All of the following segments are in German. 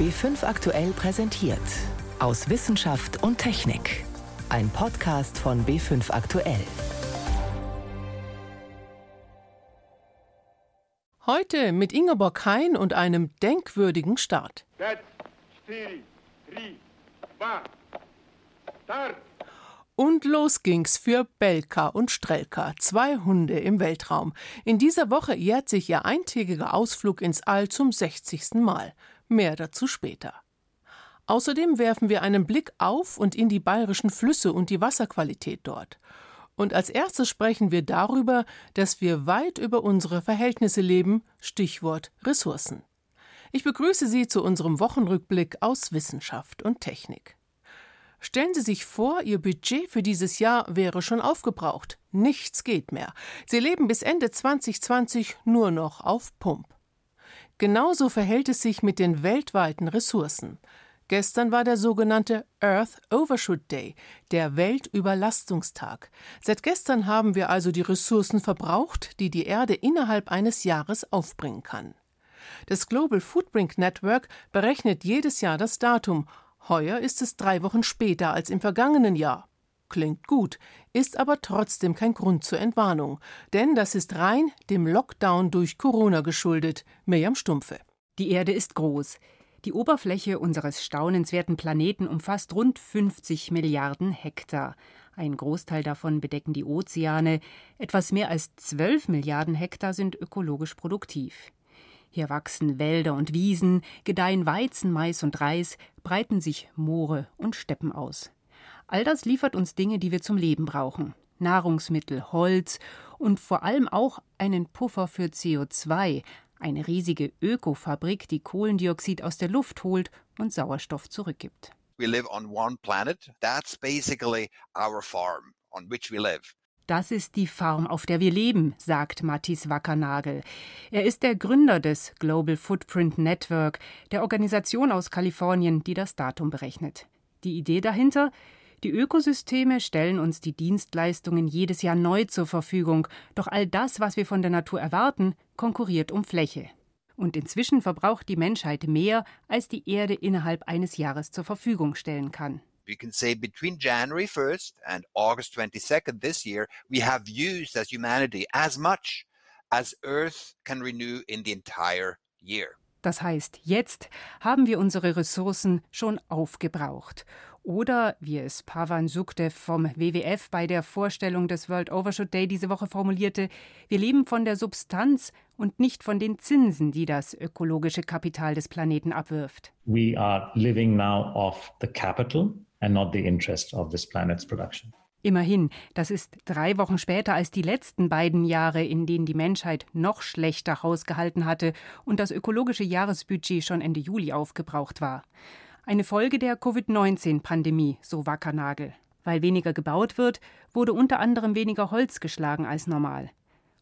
B5 aktuell präsentiert. Aus Wissenschaft und Technik. Ein Podcast von B5 aktuell. Heute mit Ingeborg Hein und einem denkwürdigen Start. Und los ging's für Belka und Strelka, zwei Hunde im Weltraum. In dieser Woche jährt sich ihr eintägiger Ausflug ins All zum 60. Mal. Mehr dazu später. Außerdem werfen wir einen Blick auf und in die bayerischen Flüsse und die Wasserqualität dort. Und als erstes sprechen wir darüber, dass wir weit über unsere Verhältnisse leben, Stichwort Ressourcen. Ich begrüße Sie zu unserem Wochenrückblick aus Wissenschaft und Technik. Stellen Sie sich vor, Ihr Budget für dieses Jahr wäre schon aufgebraucht. Nichts geht mehr. Sie leben bis Ende 2020 nur noch auf Pump. Genauso verhält es sich mit den weltweiten Ressourcen. Gestern war der sogenannte Earth Overshoot Day, der Weltüberlastungstag. Seit gestern haben wir also die Ressourcen verbraucht, die die Erde innerhalb eines Jahres aufbringen kann. Das Global Footprint Network berechnet jedes Jahr das Datum Heuer ist es drei Wochen später als im vergangenen Jahr. Klingt gut, ist aber trotzdem kein Grund zur Entwarnung, denn das ist rein dem Lockdown durch Corona geschuldet. Mirjam Stumpfe. Die Erde ist groß. Die Oberfläche unseres staunenswerten Planeten umfasst rund 50 Milliarden Hektar. Ein Großteil davon bedecken die Ozeane. Etwas mehr als 12 Milliarden Hektar sind ökologisch produktiv. Hier wachsen Wälder und Wiesen, gedeihen Weizen, Mais und Reis, breiten sich Moore und Steppen aus. All das liefert uns Dinge, die wir zum Leben brauchen. Nahrungsmittel, Holz und vor allem auch einen Puffer für CO2, eine riesige Ökofabrik, die Kohlendioxid aus der Luft holt und Sauerstoff zurückgibt. We live on one planet. That's basically our farm on which we live. Das ist die Farm, auf der wir leben, sagt Mathis Wackernagel. Er ist der Gründer des Global Footprint Network, der Organisation aus Kalifornien, die das Datum berechnet. Die Idee dahinter? Die Ökosysteme stellen uns die Dienstleistungen jedes Jahr neu zur Verfügung, doch all das, was wir von der Natur erwarten, konkurriert um Fläche. Und inzwischen verbraucht die Menschheit mehr, als die Erde innerhalb eines Jahres zur Verfügung stellen kann we can say between January 1st and August 22nd this year, we have used as humanity as much as Earth can renew in the entire year. Das heißt, jetzt haben wir unsere Ressourcen schon aufgebraucht. Oder, wie es Pavan Sukdev vom WWF bei der Vorstellung des World Overshoot Day diese Woche formulierte, wir leben von der Substanz und nicht von den Zinsen, die das ökologische Kapital des Planeten abwirft. We are living now off the capital and not the interest of this planet's production. Immerhin, das ist drei Wochen später als die letzten beiden Jahre, in denen die Menschheit noch schlechter hausgehalten hatte und das ökologische Jahresbudget schon Ende Juli aufgebraucht war. Eine Folge der Covid-19-Pandemie, so Wackernagel. Weil weniger gebaut wird, wurde unter anderem weniger Holz geschlagen als normal.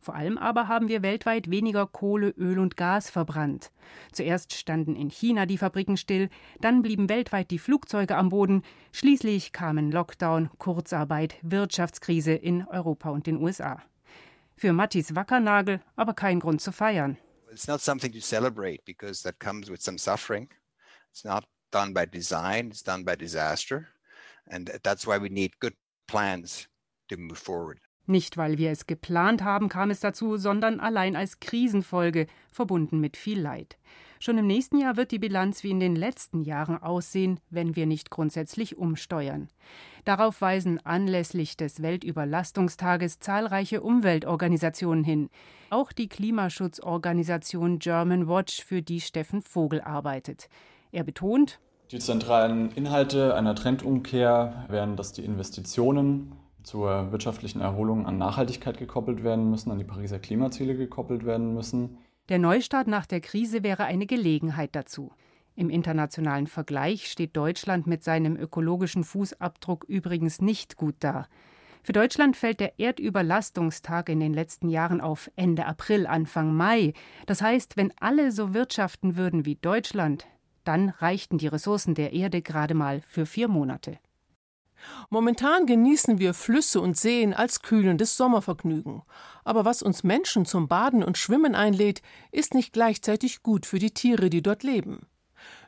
Vor allem aber haben wir weltweit weniger Kohle, Öl und Gas verbrannt. Zuerst standen in China die Fabriken still, dann blieben weltweit die Flugzeuge am Boden, schließlich kamen Lockdown, Kurzarbeit, Wirtschaftskrise in Europa und den USA. Für Mattis Wackernagel aber kein Grund zu feiern. It's not something to celebrate because that comes with some suffering. It's not done by design, it's done by disaster. And that's why we need good plans to move forward. Nicht, weil wir es geplant haben, kam es dazu, sondern allein als Krisenfolge, verbunden mit viel Leid. Schon im nächsten Jahr wird die Bilanz wie in den letzten Jahren aussehen, wenn wir nicht grundsätzlich umsteuern. Darauf weisen anlässlich des Weltüberlastungstages zahlreiche Umweltorganisationen hin. Auch die Klimaschutzorganisation German Watch, für die Steffen Vogel arbeitet. Er betont, die zentralen Inhalte einer Trendumkehr wären, dass die Investitionen zur wirtschaftlichen Erholung an Nachhaltigkeit gekoppelt werden müssen, an die Pariser Klimaziele gekoppelt werden müssen. Der Neustart nach der Krise wäre eine Gelegenheit dazu. Im internationalen Vergleich steht Deutschland mit seinem ökologischen Fußabdruck übrigens nicht gut da. Für Deutschland fällt der Erdüberlastungstag in den letzten Jahren auf Ende April, Anfang Mai. Das heißt, wenn alle so wirtschaften würden wie Deutschland, dann reichten die Ressourcen der Erde gerade mal für vier Monate. Momentan genießen wir Flüsse und Seen als kühlendes Sommervergnügen. Aber was uns Menschen zum Baden und Schwimmen einlädt, ist nicht gleichzeitig gut für die Tiere, die dort leben.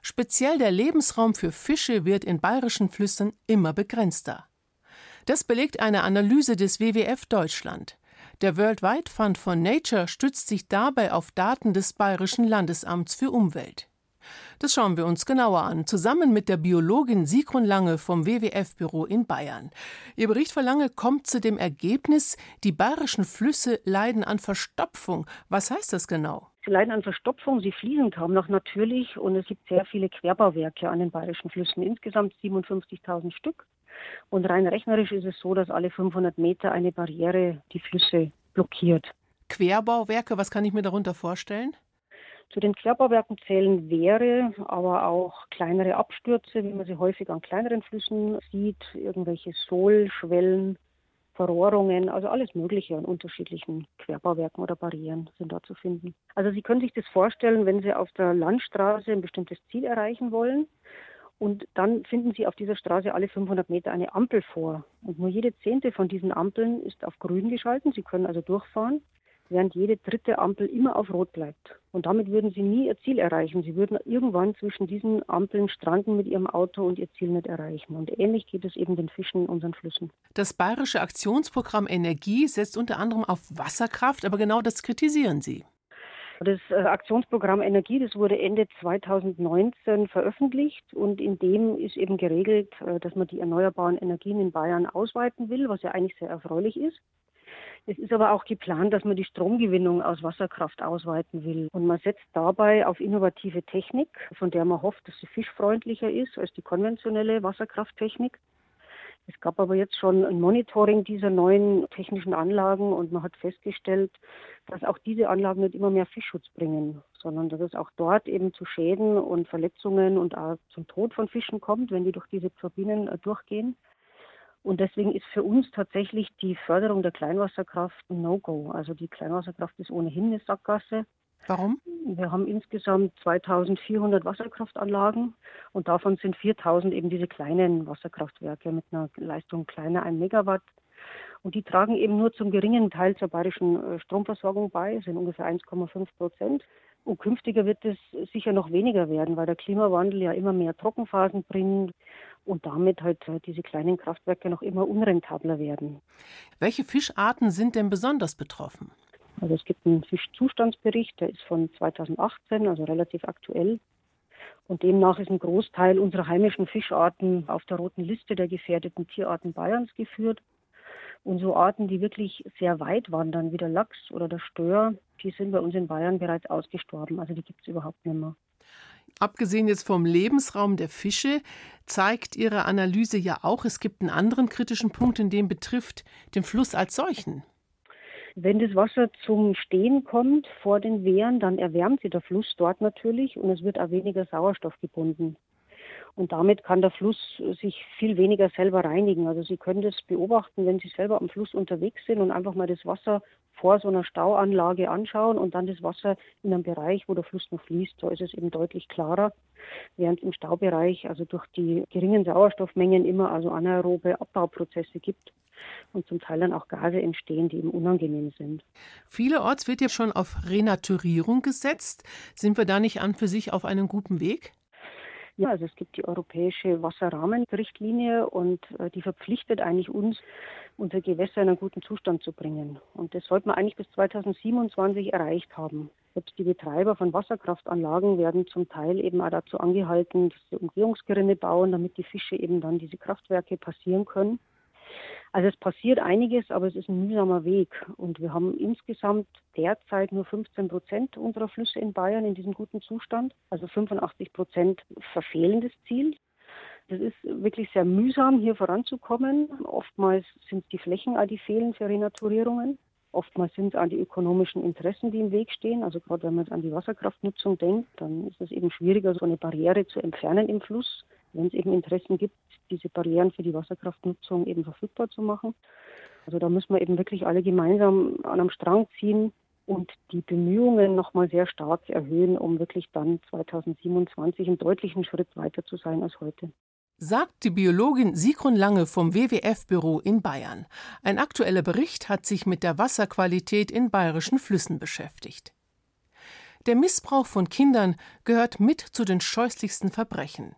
Speziell der Lebensraum für Fische wird in bayerischen Flüssen immer begrenzter. Das belegt eine Analyse des WWF Deutschland. Der Worldwide Fund von Nature stützt sich dabei auf Daten des Bayerischen Landesamts für Umwelt. Das schauen wir uns genauer an, zusammen mit der Biologin Sigrun Lange vom WWF-Büro in Bayern. Ihr Bericht für Lange kommt zu dem Ergebnis, die bayerischen Flüsse leiden an Verstopfung. Was heißt das genau? Sie leiden an Verstopfung, sie fließen kaum noch natürlich und es gibt sehr viele Querbauwerke an den bayerischen Flüssen, insgesamt 57.000 Stück. Und rein rechnerisch ist es so, dass alle 500 Meter eine Barriere die Flüsse blockiert. Querbauwerke, was kann ich mir darunter vorstellen? Zu den Querbauwerken zählen Wehre, aber auch kleinere Abstürze, wie man sie häufig an kleineren Flüssen sieht, irgendwelche Sohlschwellen, Verrohrungen, also alles Mögliche an unterschiedlichen Querbauwerken oder Barrieren sind da zu finden. Also Sie können sich das vorstellen, wenn Sie auf der Landstraße ein bestimmtes Ziel erreichen wollen und dann finden Sie auf dieser Straße alle 500 Meter eine Ampel vor. Und nur jede zehnte von diesen Ampeln ist auf grün geschalten. Sie können also durchfahren während jede dritte Ampel immer auf Rot bleibt. Und damit würden sie nie ihr Ziel erreichen. Sie würden irgendwann zwischen diesen Ampeln stranden mit ihrem Auto und ihr Ziel nicht erreichen. Und ähnlich geht es eben den Fischen in unseren Flüssen. Das bayerische Aktionsprogramm Energie setzt unter anderem auf Wasserkraft, aber genau das kritisieren Sie. Das äh, Aktionsprogramm Energie, das wurde Ende 2019 veröffentlicht und in dem ist eben geregelt, äh, dass man die erneuerbaren Energien in Bayern ausweiten will, was ja eigentlich sehr erfreulich ist. Es ist aber auch geplant, dass man die Stromgewinnung aus Wasserkraft ausweiten will. Und man setzt dabei auf innovative Technik, von der man hofft, dass sie fischfreundlicher ist als die konventionelle Wasserkrafttechnik. Es gab aber jetzt schon ein Monitoring dieser neuen technischen Anlagen und man hat festgestellt, dass auch diese Anlagen nicht immer mehr Fischschutz bringen, sondern dass es auch dort eben zu Schäden und Verletzungen und auch zum Tod von Fischen kommt, wenn die durch diese Turbinen äh, durchgehen. Und deswegen ist für uns tatsächlich die Förderung der Kleinwasserkraft ein No-Go. Also die Kleinwasserkraft ist ohnehin eine Sackgasse. Warum? Wir haben insgesamt 2400 Wasserkraftanlagen und davon sind 4000 eben diese kleinen Wasserkraftwerke mit einer Leistung kleiner 1 Megawatt. Und die tragen eben nur zum geringen Teil zur bayerischen äh, Stromversorgung bei, sind ungefähr 1,5 Prozent. Und künftiger wird es sicher noch weniger werden, weil der Klimawandel ja immer mehr Trockenphasen bringt und damit halt äh, diese kleinen Kraftwerke noch immer unrentabler werden. Welche Fischarten sind denn besonders betroffen? Also es gibt einen Fischzustandsbericht, der ist von 2018, also relativ aktuell. Und demnach ist ein Großteil unserer heimischen Fischarten auf der roten Liste der gefährdeten Tierarten Bayerns geführt. Und so Arten, die wirklich sehr weit wandern, wie der Lachs oder der Stör, die sind bei uns in Bayern bereits ausgestorben. Also die gibt es überhaupt nicht mehr. Abgesehen jetzt vom Lebensraum der Fische zeigt Ihre Analyse ja auch, es gibt einen anderen kritischen Punkt, in dem betrifft den Fluss als solchen. Wenn das Wasser zum Stehen kommt vor den Wehren, dann erwärmt sich der Fluss dort natürlich und es wird auch weniger Sauerstoff gebunden. Und damit kann der Fluss sich viel weniger selber reinigen. Also Sie können das beobachten, wenn Sie selber am Fluss unterwegs sind und einfach mal das Wasser vor so einer Stauanlage anschauen und dann das Wasser in einem Bereich, wo der Fluss noch fließt. Da ist es eben deutlich klarer, während im Staubereich also durch die geringen Sauerstoffmengen immer also anaerobe Abbauprozesse gibt und zum Teil dann auch Gase entstehen, die eben unangenehm sind. Vielerorts wird ja schon auf Renaturierung gesetzt. Sind wir da nicht an für sich auf einem guten Weg? Ja, also es gibt die europäische Wasserrahmenrichtlinie und äh, die verpflichtet eigentlich uns, unsere Gewässer in einen guten Zustand zu bringen. Und das sollte man eigentlich bis 2027 erreicht haben. Selbst die Betreiber von Wasserkraftanlagen werden zum Teil eben auch dazu angehalten, dass sie Umgehungsgerinne bauen, damit die Fische eben dann diese Kraftwerke passieren können. Also es passiert einiges, aber es ist ein mühsamer Weg. Und wir haben insgesamt derzeit nur 15 Prozent unserer Flüsse in Bayern in diesem guten Zustand. Also 85 Prozent verfehlen das Ziel. Das ist wirklich sehr mühsam, hier voranzukommen. Oftmals sind es die Flächen, die fehlen für Renaturierungen. Oftmals sind es auch die ökonomischen Interessen, die im Weg stehen. Also gerade wenn man an die Wasserkraftnutzung denkt, dann ist es eben schwieriger, so eine Barriere zu entfernen im Fluss wenn es eben Interessen gibt, diese Barrieren für die Wasserkraftnutzung eben verfügbar zu machen. Also da müssen wir eben wirklich alle gemeinsam an einem Strang ziehen und die Bemühungen nochmal sehr stark erhöhen, um wirklich dann 2027 einen deutlichen Schritt weiter zu sein als heute. Sagt die Biologin Sigrun Lange vom WWF-Büro in Bayern. Ein aktueller Bericht hat sich mit der Wasserqualität in bayerischen Flüssen beschäftigt. Der Missbrauch von Kindern gehört mit zu den scheußlichsten Verbrechen.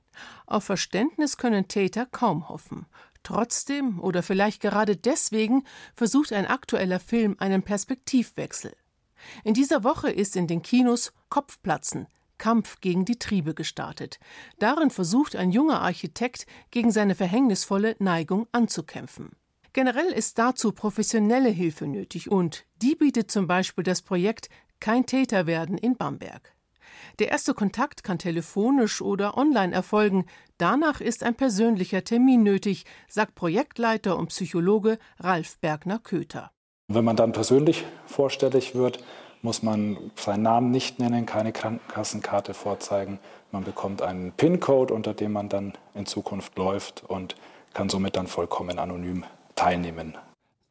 Auf Verständnis können Täter kaum hoffen. Trotzdem oder vielleicht gerade deswegen versucht ein aktueller Film einen Perspektivwechsel. In dieser Woche ist in den Kinos Kopfplatzen, Kampf gegen die Triebe gestartet. Darin versucht ein junger Architekt gegen seine verhängnisvolle Neigung anzukämpfen. Generell ist dazu professionelle Hilfe nötig und die bietet zum Beispiel das Projekt Kein Täter werden in Bamberg. Der erste Kontakt kann telefonisch oder online erfolgen. Danach ist ein persönlicher Termin nötig, sagt Projektleiter und Psychologe Ralf Bergner-Köter. Wenn man dann persönlich vorstellig wird, muss man seinen Namen nicht nennen, keine Krankenkassenkarte vorzeigen. Man bekommt einen PIN-Code, unter dem man dann in Zukunft läuft und kann somit dann vollkommen anonym teilnehmen.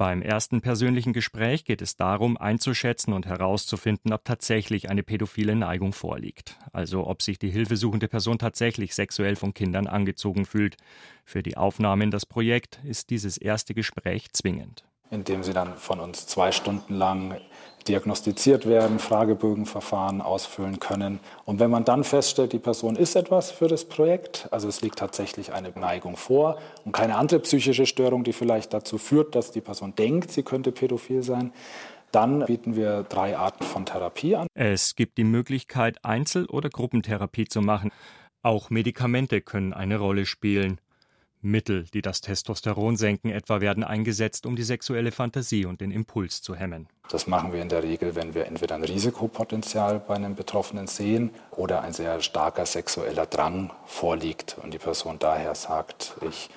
Beim ersten persönlichen Gespräch geht es darum, einzuschätzen und herauszufinden, ob tatsächlich eine pädophile Neigung vorliegt. Also ob sich die hilfesuchende Person tatsächlich sexuell von Kindern angezogen fühlt. Für die Aufnahme in das Projekt ist dieses erste Gespräch zwingend indem sie dann von uns zwei Stunden lang diagnostiziert werden, Fragebögenverfahren ausfüllen können. Und wenn man dann feststellt, die Person ist etwas für das Projekt, also es liegt tatsächlich eine Neigung vor und keine andere psychische Störung, die vielleicht dazu führt, dass die Person denkt, sie könnte pädophil sein, dann bieten wir drei Arten von Therapie an. Es gibt die Möglichkeit, Einzel- oder Gruppentherapie zu machen. Auch Medikamente können eine Rolle spielen. Mittel, die das Testosteron senken, etwa werden eingesetzt, um die sexuelle Fantasie und den Impuls zu hemmen. Das machen wir in der Regel, wenn wir entweder ein Risikopotenzial bei einem Betroffenen sehen oder ein sehr starker sexueller Drang vorliegt und die Person daher sagt, ich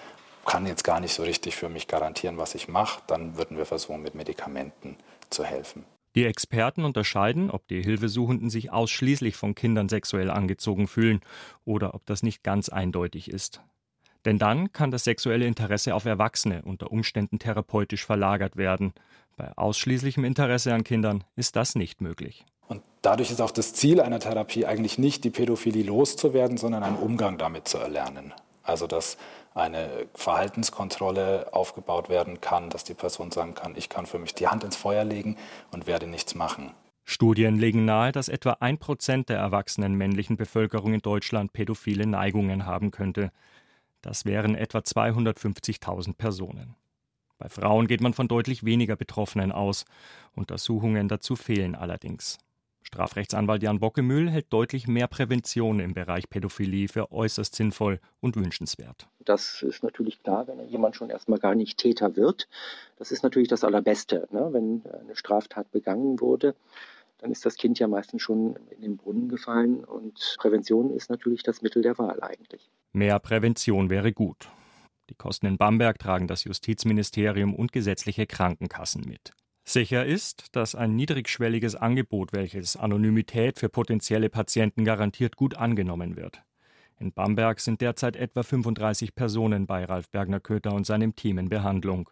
kann jetzt gar nicht so richtig für mich garantieren, was ich mache, dann würden wir versuchen, mit Medikamenten zu helfen. Die Experten unterscheiden, ob die Hilfesuchenden sich ausschließlich von Kindern sexuell angezogen fühlen oder ob das nicht ganz eindeutig ist. Denn dann kann das sexuelle Interesse auf Erwachsene unter Umständen therapeutisch verlagert werden. Bei ausschließlichem Interesse an Kindern ist das nicht möglich. Und dadurch ist auch das Ziel einer Therapie eigentlich nicht, die Pädophilie loszuwerden, sondern einen Umgang damit zu erlernen. Also dass eine Verhaltenskontrolle aufgebaut werden kann, dass die Person sagen kann, ich kann für mich die Hand ins Feuer legen und werde nichts machen. Studien legen nahe, dass etwa ein Prozent der erwachsenen männlichen Bevölkerung in Deutschland pädophile Neigungen haben könnte. Das wären etwa 250.000 Personen. Bei Frauen geht man von deutlich weniger Betroffenen aus. Untersuchungen dazu fehlen allerdings. Strafrechtsanwalt Jan Bockemühl hält deutlich mehr Prävention im Bereich Pädophilie für äußerst sinnvoll und wünschenswert. Das ist natürlich klar, wenn jemand schon erstmal gar nicht Täter wird. Das ist natürlich das Allerbeste, ne? wenn eine Straftat begangen wurde dann ist das Kind ja meistens schon in den Brunnen gefallen und Prävention ist natürlich das Mittel der Wahl eigentlich. Mehr Prävention wäre gut. Die Kosten in Bamberg tragen das Justizministerium und gesetzliche Krankenkassen mit. Sicher ist, dass ein niedrigschwelliges Angebot, welches Anonymität für potenzielle Patienten garantiert, gut angenommen wird. In Bamberg sind derzeit etwa 35 Personen bei Ralf Bergner-Köter und seinem Team in Behandlung.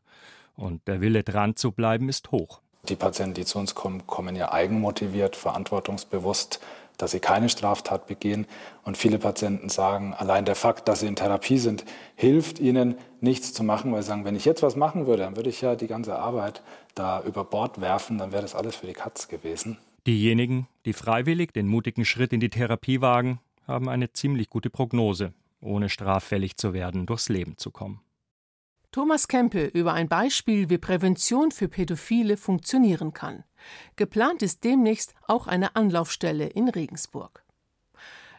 Und der Wille dran zu bleiben ist hoch. Die Patienten, die zu uns kommen, kommen ja eigenmotiviert, verantwortungsbewusst, dass sie keine Straftat begehen. Und viele Patienten sagen, allein der Fakt, dass sie in Therapie sind, hilft ihnen, nichts zu machen, weil sie sagen, wenn ich jetzt was machen würde, dann würde ich ja die ganze Arbeit da über Bord werfen, dann wäre das alles für die Katz gewesen. Diejenigen, die freiwillig den mutigen Schritt in die Therapie wagen, haben eine ziemlich gute Prognose, ohne straffällig zu werden, durchs Leben zu kommen. Thomas Kempe über ein Beispiel, wie Prävention für Pädophile funktionieren kann. Geplant ist demnächst auch eine Anlaufstelle in Regensburg.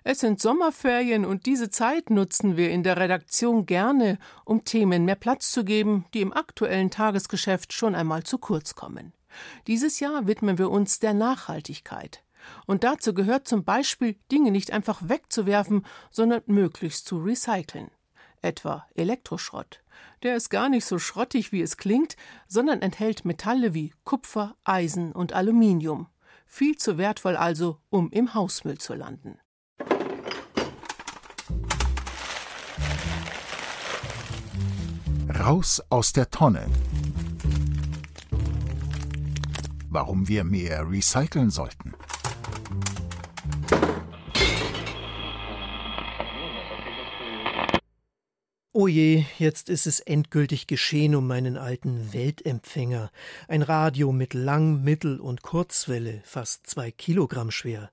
Es sind Sommerferien und diese Zeit nutzen wir in der Redaktion gerne, um Themen mehr Platz zu geben, die im aktuellen Tagesgeschäft schon einmal zu kurz kommen. Dieses Jahr widmen wir uns der Nachhaltigkeit. Und dazu gehört zum Beispiel, Dinge nicht einfach wegzuwerfen, sondern möglichst zu recyceln. Etwa Elektroschrott. Der ist gar nicht so schrottig, wie es klingt, sondern enthält Metalle wie Kupfer, Eisen und Aluminium. Viel zu wertvoll also, um im Hausmüll zu landen. Raus aus der Tonne. Warum wir mehr recyceln sollten. Oh je, jetzt ist es endgültig geschehen um meinen alten Weltempfänger. Ein Radio mit Lang-, Mittel- und Kurzwelle, fast zwei Kilogramm schwer.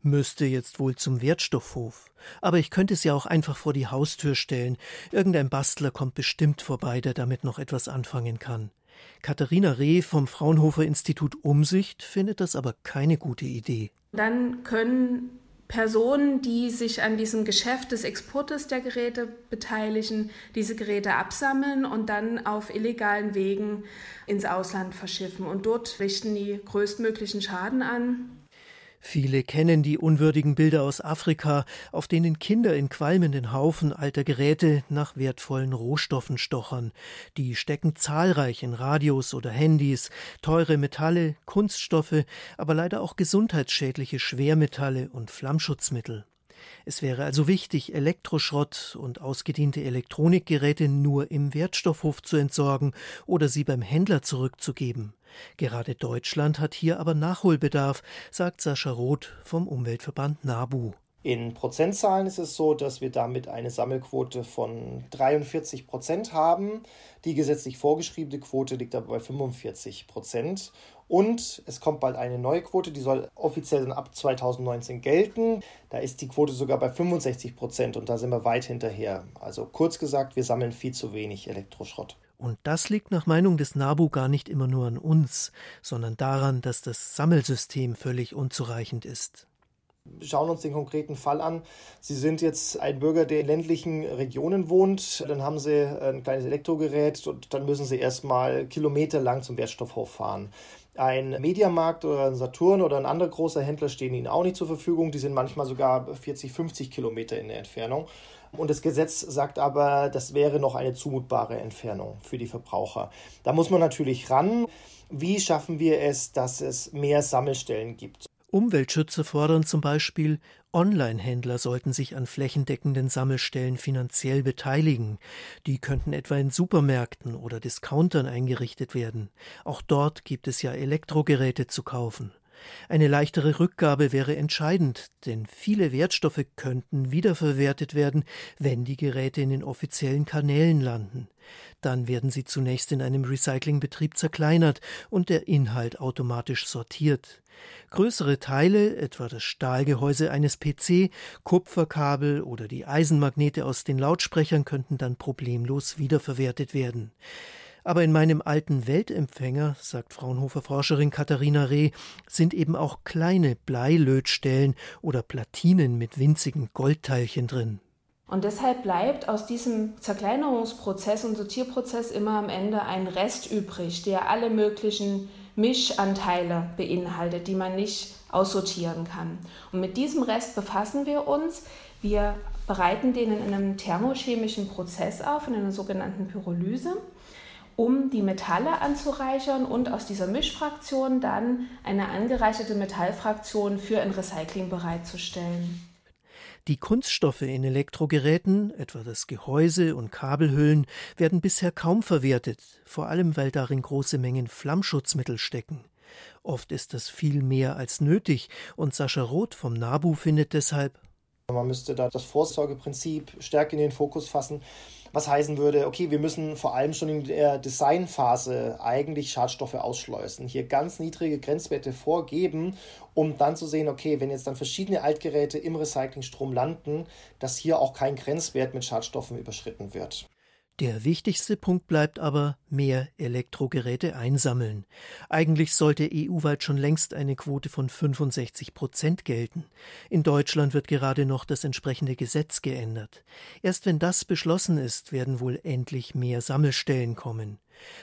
Müsste jetzt wohl zum Wertstoffhof. Aber ich könnte es ja auch einfach vor die Haustür stellen. Irgendein Bastler kommt bestimmt vorbei, der damit noch etwas anfangen kann. Katharina Reh vom Fraunhofer Institut Umsicht findet das aber keine gute Idee. Dann können Personen, die sich an diesem Geschäft des Exportes der Geräte beteiligen, diese Geräte absammeln und dann auf illegalen Wegen ins Ausland verschiffen. Und dort richten die größtmöglichen Schaden an. Viele kennen die unwürdigen Bilder aus Afrika, auf denen Kinder in qualmenden Haufen alter Geräte nach wertvollen Rohstoffen stochern. Die stecken zahlreich in Radios oder Handys, teure Metalle, Kunststoffe, aber leider auch gesundheitsschädliche Schwermetalle und Flammschutzmittel. Es wäre also wichtig, Elektroschrott und ausgediente Elektronikgeräte nur im Wertstoffhof zu entsorgen oder sie beim Händler zurückzugeben. Gerade Deutschland hat hier aber Nachholbedarf, sagt Sascha Roth vom Umweltverband NABU. In Prozentzahlen ist es so, dass wir damit eine Sammelquote von 43 Prozent haben. Die gesetzlich vorgeschriebene Quote liegt aber bei 45 Prozent. Und es kommt bald eine neue Quote, die soll offiziell dann ab 2019 gelten. Da ist die Quote sogar bei 65 Prozent und da sind wir weit hinterher. Also kurz gesagt, wir sammeln viel zu wenig Elektroschrott. Und das liegt nach Meinung des NABU gar nicht immer nur an uns, sondern daran, dass das Sammelsystem völlig unzureichend ist. Schauen uns den konkreten Fall an. Sie sind jetzt ein Bürger, der in ländlichen Regionen wohnt. Dann haben Sie ein kleines Elektrogerät und dann müssen Sie erstmal kilometerlang zum Wertstoffhof fahren. Ein Mediamarkt oder ein Saturn oder ein anderer großer Händler stehen Ihnen auch nicht zur Verfügung. Die sind manchmal sogar 40, 50 Kilometer in der Entfernung. Und das Gesetz sagt aber, das wäre noch eine zumutbare Entfernung für die Verbraucher. Da muss man natürlich ran. Wie schaffen wir es, dass es mehr Sammelstellen gibt? Umweltschützer fordern zum Beispiel, Online-Händler sollten sich an flächendeckenden Sammelstellen finanziell beteiligen. Die könnten etwa in Supermärkten oder Discountern eingerichtet werden. Auch dort gibt es ja Elektrogeräte zu kaufen. Eine leichtere Rückgabe wäre entscheidend, denn viele Wertstoffe könnten wiederverwertet werden, wenn die Geräte in den offiziellen Kanälen landen. Dann werden sie zunächst in einem Recyclingbetrieb zerkleinert und der Inhalt automatisch sortiert. Größere Teile, etwa das Stahlgehäuse eines PC, Kupferkabel oder die Eisenmagnete aus den Lautsprechern könnten dann problemlos wiederverwertet werden. Aber in meinem alten Weltempfänger, sagt Fraunhofer-Forscherin Katharina Reh, sind eben auch kleine Bleilötstellen oder Platinen mit winzigen Goldteilchen drin. Und deshalb bleibt aus diesem Zerkleinerungsprozess und Sortierprozess immer am Ende ein Rest übrig, der alle möglichen Mischanteile beinhaltet, die man nicht aussortieren kann. Und mit diesem Rest befassen wir uns. Wir bereiten den in einem thermochemischen Prozess auf, in einer sogenannten Pyrolyse um die Metalle anzureichern und aus dieser Mischfraktion dann eine angereicherte Metallfraktion für ein Recycling bereitzustellen. Die Kunststoffe in Elektrogeräten, etwa das Gehäuse und Kabelhüllen, werden bisher kaum verwertet, vor allem weil darin große Mengen Flammschutzmittel stecken. Oft ist das viel mehr als nötig, und Sascha Roth vom NABU findet deshalb, man müsste da das Vorsorgeprinzip stärker in den Fokus fassen was heißen würde, okay, wir müssen vor allem schon in der Designphase eigentlich Schadstoffe ausschleusen, hier ganz niedrige Grenzwerte vorgeben, um dann zu sehen, okay, wenn jetzt dann verschiedene Altgeräte im Recyclingstrom landen, dass hier auch kein Grenzwert mit Schadstoffen überschritten wird. Der wichtigste Punkt bleibt aber mehr Elektrogeräte einsammeln. Eigentlich sollte EU-weit schon längst eine Quote von 65 Prozent gelten. In Deutschland wird gerade noch das entsprechende Gesetz geändert. Erst wenn das beschlossen ist, werden wohl endlich mehr Sammelstellen kommen.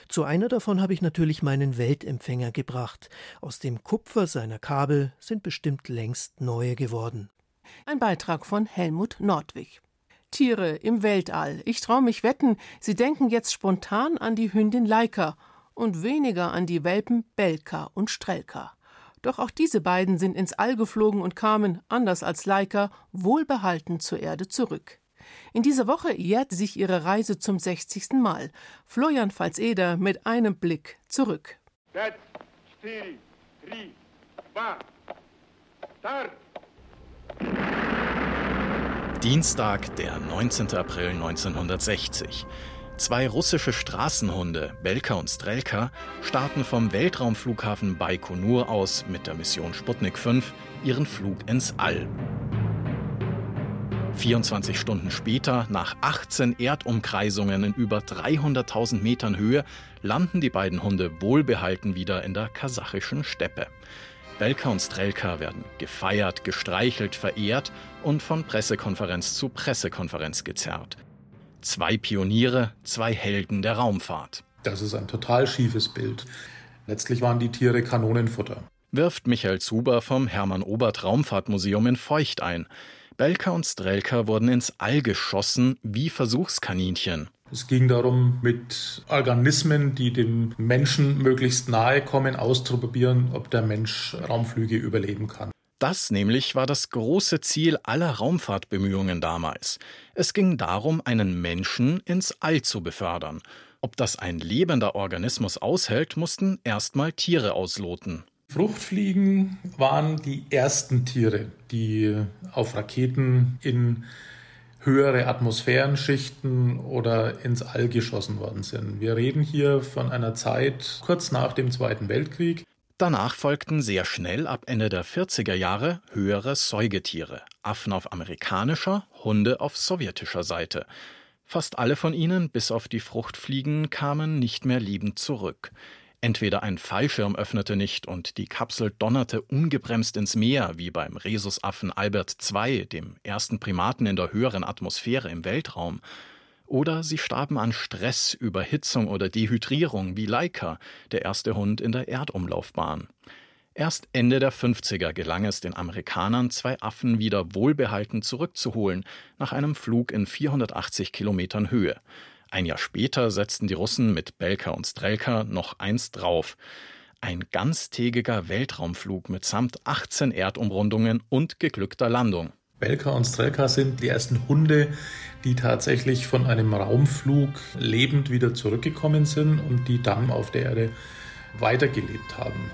Zu einer davon habe ich natürlich meinen Weltempfänger gebracht. Aus dem Kupfer seiner Kabel sind bestimmt längst neue geworden. Ein Beitrag von Helmut Nordwig. Tiere im Weltall. Ich traue mich wetten, Sie denken jetzt spontan an die Hündin Laika und weniger an die Welpen Belka und Strelka. Doch auch diese beiden sind ins All geflogen und kamen, anders als Laika, wohlbehalten zur Erde zurück. In dieser Woche jährt sich ihre Reise zum 60. Mal. Florian Pfalz-Eder mit einem Blick zurück. 5, 4, 3, 2, Start! Dienstag, der 19. April 1960. Zwei russische Straßenhunde, Belka und Strelka, starten vom Weltraumflughafen Baikonur aus mit der Mission Sputnik 5 ihren Flug ins All. 24 Stunden später, nach 18 Erdumkreisungen in über 300.000 Metern Höhe, landen die beiden Hunde wohlbehalten wieder in der kasachischen Steppe. Belka und Strelka werden gefeiert, gestreichelt, verehrt und von Pressekonferenz zu Pressekonferenz gezerrt. Zwei Pioniere, zwei Helden der Raumfahrt. Das ist ein total schiefes Bild. Letztlich waren die Tiere Kanonenfutter. Wirft Michael Zuber vom Hermann Obert Raumfahrtmuseum in Feucht ein. Belka und Strelka wurden ins All geschossen wie Versuchskaninchen. Es ging darum, mit Organismen, die dem Menschen möglichst nahe kommen, auszuprobieren, ob der Mensch Raumflüge überleben kann. Das nämlich war das große Ziel aller Raumfahrtbemühungen damals. Es ging darum, einen Menschen ins All zu befördern. Ob das ein lebender Organismus aushält, mussten erstmal Tiere ausloten. Fruchtfliegen waren die ersten Tiere, die auf Raketen in höhere Atmosphärenschichten oder ins All geschossen worden sind. Wir reden hier von einer Zeit kurz nach dem Zweiten Weltkrieg. Danach folgten sehr schnell ab Ende der 40er Jahre höhere Säugetiere, Affen auf amerikanischer, Hunde auf sowjetischer Seite. Fast alle von ihnen, bis auf die Fruchtfliegen, kamen nicht mehr liebend zurück. Entweder ein Fallschirm öffnete nicht und die Kapsel donnerte ungebremst ins Meer, wie beim Rhesusaffen Albert II, dem ersten Primaten in der höheren Atmosphäre im Weltraum, oder sie starben an Stress, Überhitzung oder Dehydrierung, wie Laika, der erste Hund in der Erdumlaufbahn. Erst Ende der 50er gelang es den Amerikanern, zwei Affen wieder wohlbehalten zurückzuholen, nach einem Flug in 480 Kilometern Höhe. Ein Jahr später setzten die Russen mit Belka und Strelka noch eins drauf. Ein ganztägiger Weltraumflug mit samt 18 Erdumrundungen und geglückter Landung. Belka und Strelka sind die ersten Hunde, die tatsächlich von einem Raumflug lebend wieder zurückgekommen sind und die dann auf der Erde weitergelebt haben.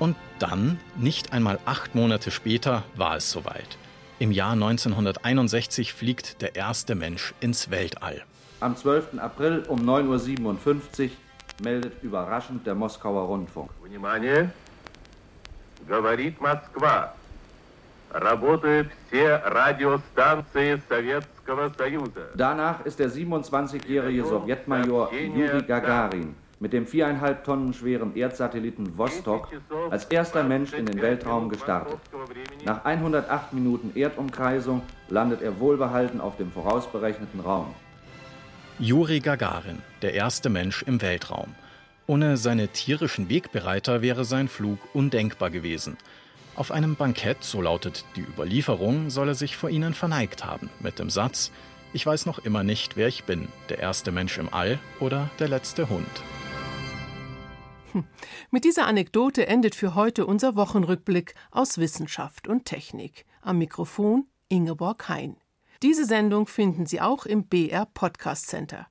Und dann, nicht einmal acht Monate später, war es soweit. Im Jahr 1961 fliegt der erste Mensch ins Weltall. Am 12. April um 9.57 Uhr meldet überraschend der Moskauer Rundfunk. Внимание! Говорит Москва. Работают все радиостанции Советского Союза. Danach ist der 27-jährige Sowjetmajor Juri Gagarin mit dem viereinhalb Tonnen schweren Erdsatelliten Vostok als erster Mensch in den Weltraum gestartet. Nach 108 Minuten Erdumkreisung landet er wohlbehalten auf dem vorausberechneten Raum. Juri Gagarin, der erste Mensch im Weltraum. Ohne seine tierischen Wegbereiter wäre sein Flug undenkbar gewesen. Auf einem Bankett, so lautet die Überlieferung, soll er sich vor ihnen verneigt haben, mit dem Satz, ich weiß noch immer nicht, wer ich bin, der erste Mensch im All oder der letzte Hund. Mit dieser Anekdote endet für heute unser Wochenrückblick aus Wissenschaft und Technik. Am Mikrofon Ingeborg Hein. Diese Sendung finden Sie auch im BR Podcast Center.